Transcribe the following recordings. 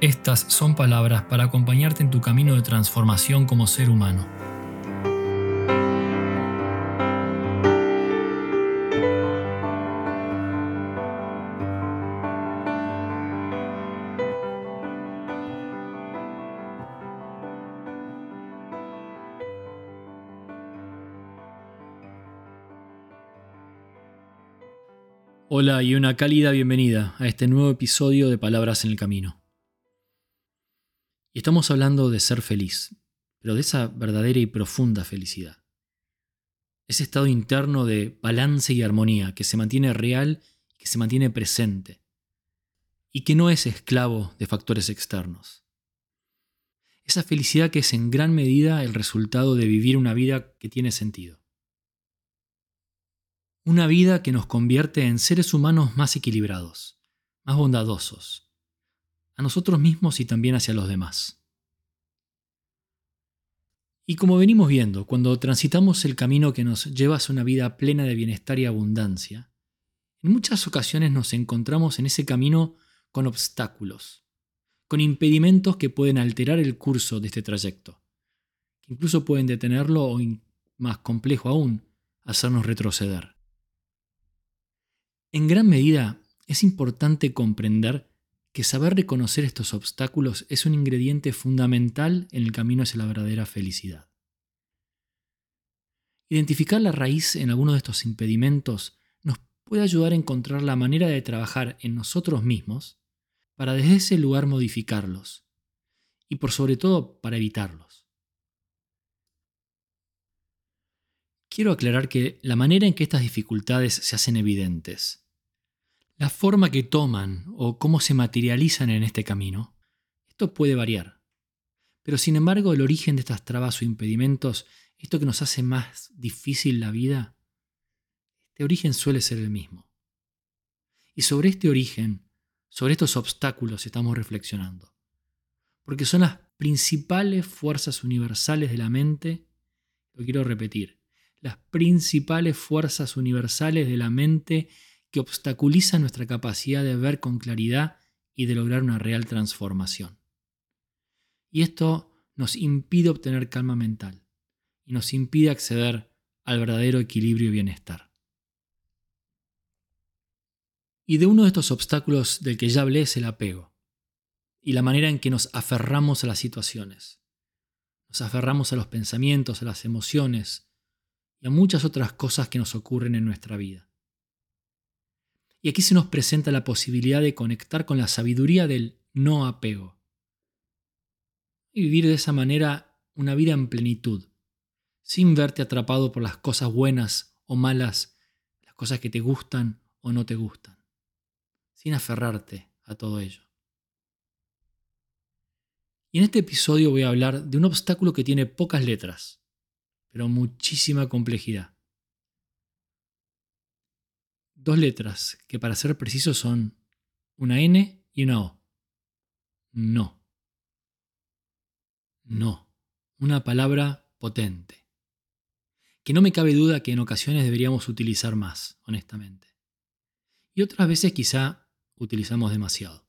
estas son palabras para acompañarte en tu camino de transformación como ser humano. Hola y una cálida bienvenida a este nuevo episodio de Palabras en el Camino. Y estamos hablando de ser feliz, pero de esa verdadera y profunda felicidad. Ese estado interno de balance y armonía que se mantiene real que se mantiene presente. Y que no es esclavo de factores externos. Esa felicidad que es en gran medida el resultado de vivir una vida que tiene sentido. Una vida que nos convierte en seres humanos más equilibrados, más bondadosos, a nosotros mismos y también hacia los demás. Y como venimos viendo, cuando transitamos el camino que nos lleva a una vida plena de bienestar y abundancia, en muchas ocasiones nos encontramos en ese camino con obstáculos, con impedimentos que pueden alterar el curso de este trayecto, que incluso pueden detenerlo o, más complejo aún, hacernos retroceder. En gran medida, es importante comprender que saber reconocer estos obstáculos es un ingrediente fundamental en el camino hacia la verdadera felicidad. Identificar la raíz en alguno de estos impedimentos nos puede ayudar a encontrar la manera de trabajar en nosotros mismos para desde ese lugar modificarlos y por sobre todo para evitarlos. Quiero aclarar que la manera en que estas dificultades se hacen evidentes la forma que toman o cómo se materializan en este camino, esto puede variar. Pero sin embargo, el origen de estas trabas o impedimentos, esto que nos hace más difícil la vida, este origen suele ser el mismo. Y sobre este origen, sobre estos obstáculos estamos reflexionando. Porque son las principales fuerzas universales de la mente, lo quiero repetir, las principales fuerzas universales de la mente que obstaculiza nuestra capacidad de ver con claridad y de lograr una real transformación. Y esto nos impide obtener calma mental y nos impide acceder al verdadero equilibrio y bienestar. Y de uno de estos obstáculos del que ya hablé es el apego y la manera en que nos aferramos a las situaciones. Nos aferramos a los pensamientos, a las emociones y a muchas otras cosas que nos ocurren en nuestra vida. Y aquí se nos presenta la posibilidad de conectar con la sabiduría del no apego. Y vivir de esa manera una vida en plenitud, sin verte atrapado por las cosas buenas o malas, las cosas que te gustan o no te gustan, sin aferrarte a todo ello. Y en este episodio voy a hablar de un obstáculo que tiene pocas letras, pero muchísima complejidad dos letras que para ser precisos son una N y una O. No. No. Una palabra potente. Que no me cabe duda que en ocasiones deberíamos utilizar más, honestamente. Y otras veces quizá utilizamos demasiado.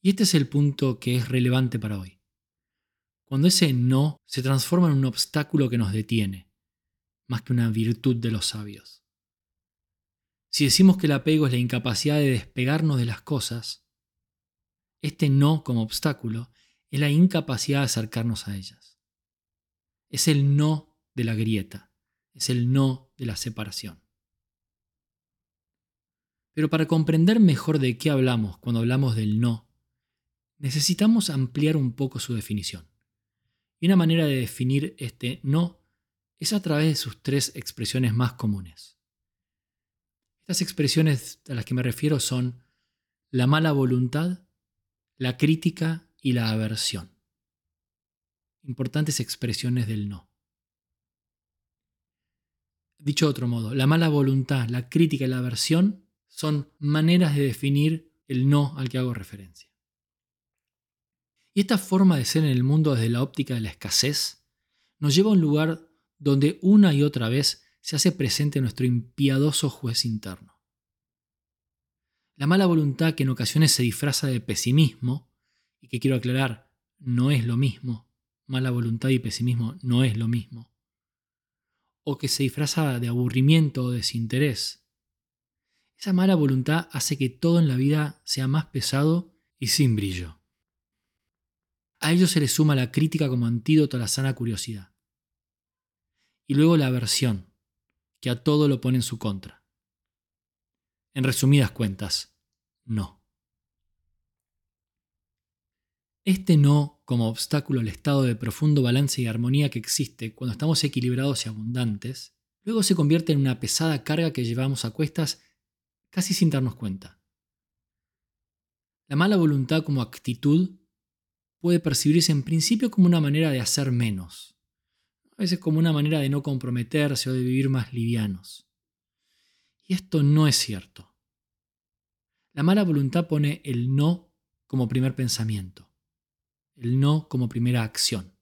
Y este es el punto que es relevante para hoy. Cuando ese no se transforma en un obstáculo que nos detiene, más que una virtud de los sabios. Si decimos que el apego es la incapacidad de despegarnos de las cosas, este no como obstáculo es la incapacidad de acercarnos a ellas. Es el no de la grieta, es el no de la separación. Pero para comprender mejor de qué hablamos cuando hablamos del no, necesitamos ampliar un poco su definición. Y una manera de definir este no es a través de sus tres expresiones más comunes. Estas expresiones a las que me refiero son la mala voluntad, la crítica y la aversión. importantes expresiones del no. Dicho de otro modo, la mala voluntad, la crítica y la aversión son maneras de definir el no al que hago referencia. Y esta forma de ser en el mundo desde la óptica de la escasez nos lleva a un lugar donde una y otra vez se hace presente nuestro impiadoso juez interno. La mala voluntad que en ocasiones se disfraza de pesimismo, y que quiero aclarar, no es lo mismo, mala voluntad y pesimismo no es lo mismo, o que se disfraza de aburrimiento o desinterés. Esa mala voluntad hace que todo en la vida sea más pesado y sin brillo. A ello se le suma la crítica como antídoto a la sana curiosidad. Y luego la aversión, que a todo lo pone en su contra. En resumidas cuentas, no. Este no como obstáculo al estado de profundo balance y armonía que existe cuando estamos equilibrados y abundantes, luego se convierte en una pesada carga que llevamos a cuestas casi sin darnos cuenta. La mala voluntad como actitud puede percibirse en principio como una manera de hacer menos, a veces como una manera de no comprometerse o de vivir más livianos. Y esto no es cierto. La mala voluntad pone el no como primer pensamiento, el no como primera acción,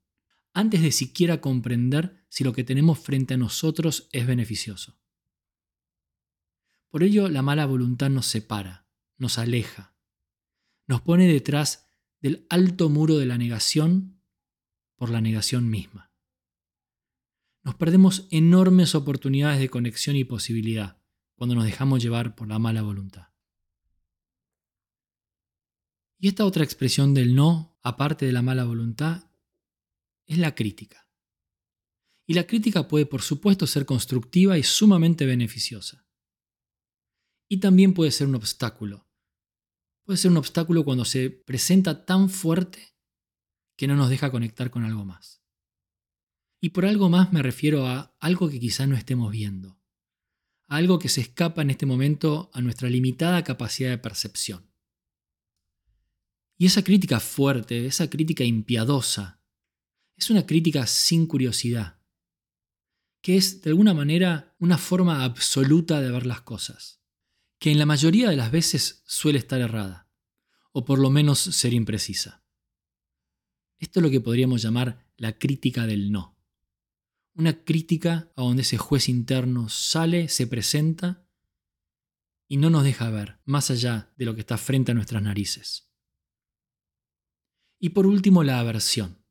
antes de siquiera comprender si lo que tenemos frente a nosotros es beneficioso. Por ello, la mala voluntad nos separa, nos aleja, nos pone detrás del alto muro de la negación por la negación misma. Nos perdemos enormes oportunidades de conexión y posibilidad cuando nos dejamos llevar por la mala voluntad. Y esta otra expresión del no, aparte de la mala voluntad, es la crítica. Y la crítica puede, por supuesto, ser constructiva y sumamente beneficiosa. Y también puede ser un obstáculo, puede ser un obstáculo cuando se presenta tan fuerte que no nos deja conectar con algo más. Y por algo más me refiero a algo que quizá no estemos viendo, a algo que se escapa en este momento a nuestra limitada capacidad de percepción. Y esa crítica fuerte, esa crítica impiadosa, es una crítica sin curiosidad, que es de alguna manera una forma absoluta de ver las cosas que en la mayoría de las veces suele estar errada, o por lo menos ser imprecisa. Esto es lo que podríamos llamar la crítica del no. Una crítica a donde ese juez interno sale, se presenta y no nos deja ver más allá de lo que está frente a nuestras narices. Y por último, la aversión.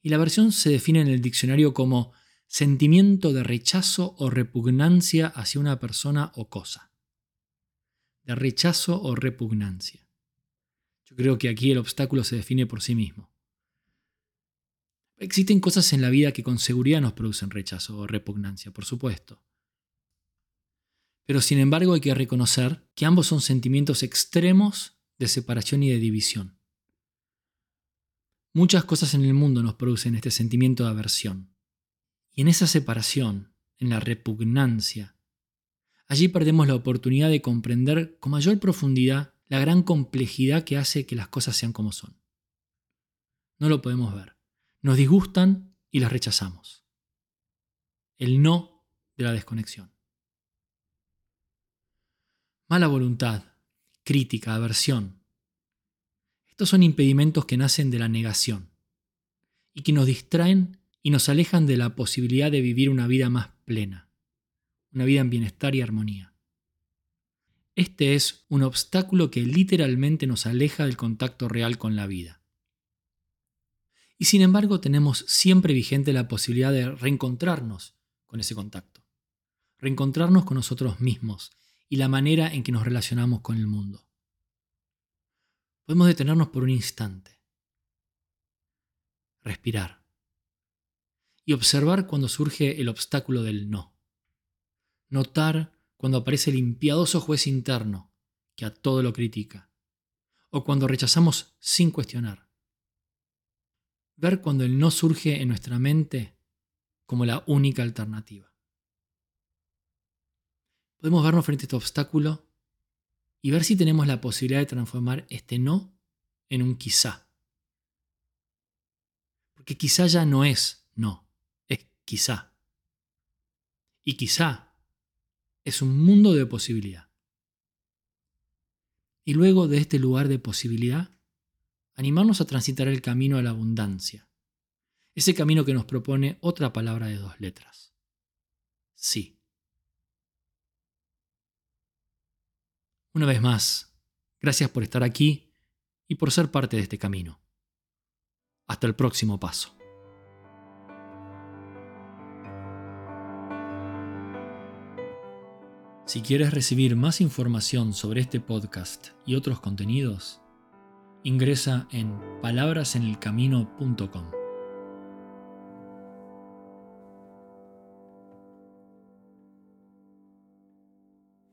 Y la aversión se define en el diccionario como sentimiento de rechazo o repugnancia hacia una persona o cosa. De rechazo o repugnancia. Yo creo que aquí el obstáculo se define por sí mismo. Existen cosas en la vida que con seguridad nos producen rechazo o repugnancia, por supuesto. Pero sin embargo hay que reconocer que ambos son sentimientos extremos de separación y de división. Muchas cosas en el mundo nos producen este sentimiento de aversión. Y en esa separación, en la repugnancia, allí perdemos la oportunidad de comprender con mayor profundidad la gran complejidad que hace que las cosas sean como son. No lo podemos ver. Nos disgustan y las rechazamos. El no de la desconexión. Mala voluntad, crítica, aversión. Estos son impedimentos que nacen de la negación y que nos distraen y nos alejan de la posibilidad de vivir una vida más plena, una vida en bienestar y armonía. Este es un obstáculo que literalmente nos aleja del contacto real con la vida. Y sin embargo tenemos siempre vigente la posibilidad de reencontrarnos con ese contacto, reencontrarnos con nosotros mismos y la manera en que nos relacionamos con el mundo. Podemos detenernos por un instante, respirar y observar cuando surge el obstáculo del no. Notar cuando aparece el impiadoso juez interno que a todo lo critica. O cuando rechazamos sin cuestionar. Ver cuando el no surge en nuestra mente como la única alternativa. Podemos vernos frente a este obstáculo y ver si tenemos la posibilidad de transformar este no en un quizá. Porque quizá ya no es no, es quizá. Y quizá es un mundo de posibilidad. Y luego de este lugar de posibilidad, animarnos a transitar el camino a la abundancia. Ese camino que nos propone otra palabra de dos letras. Sí. Una vez más, gracias por estar aquí y por ser parte de este camino. Hasta el próximo paso. Si quieres recibir más información sobre este podcast y otros contenidos, ingresa en palabrasenelcamino.com.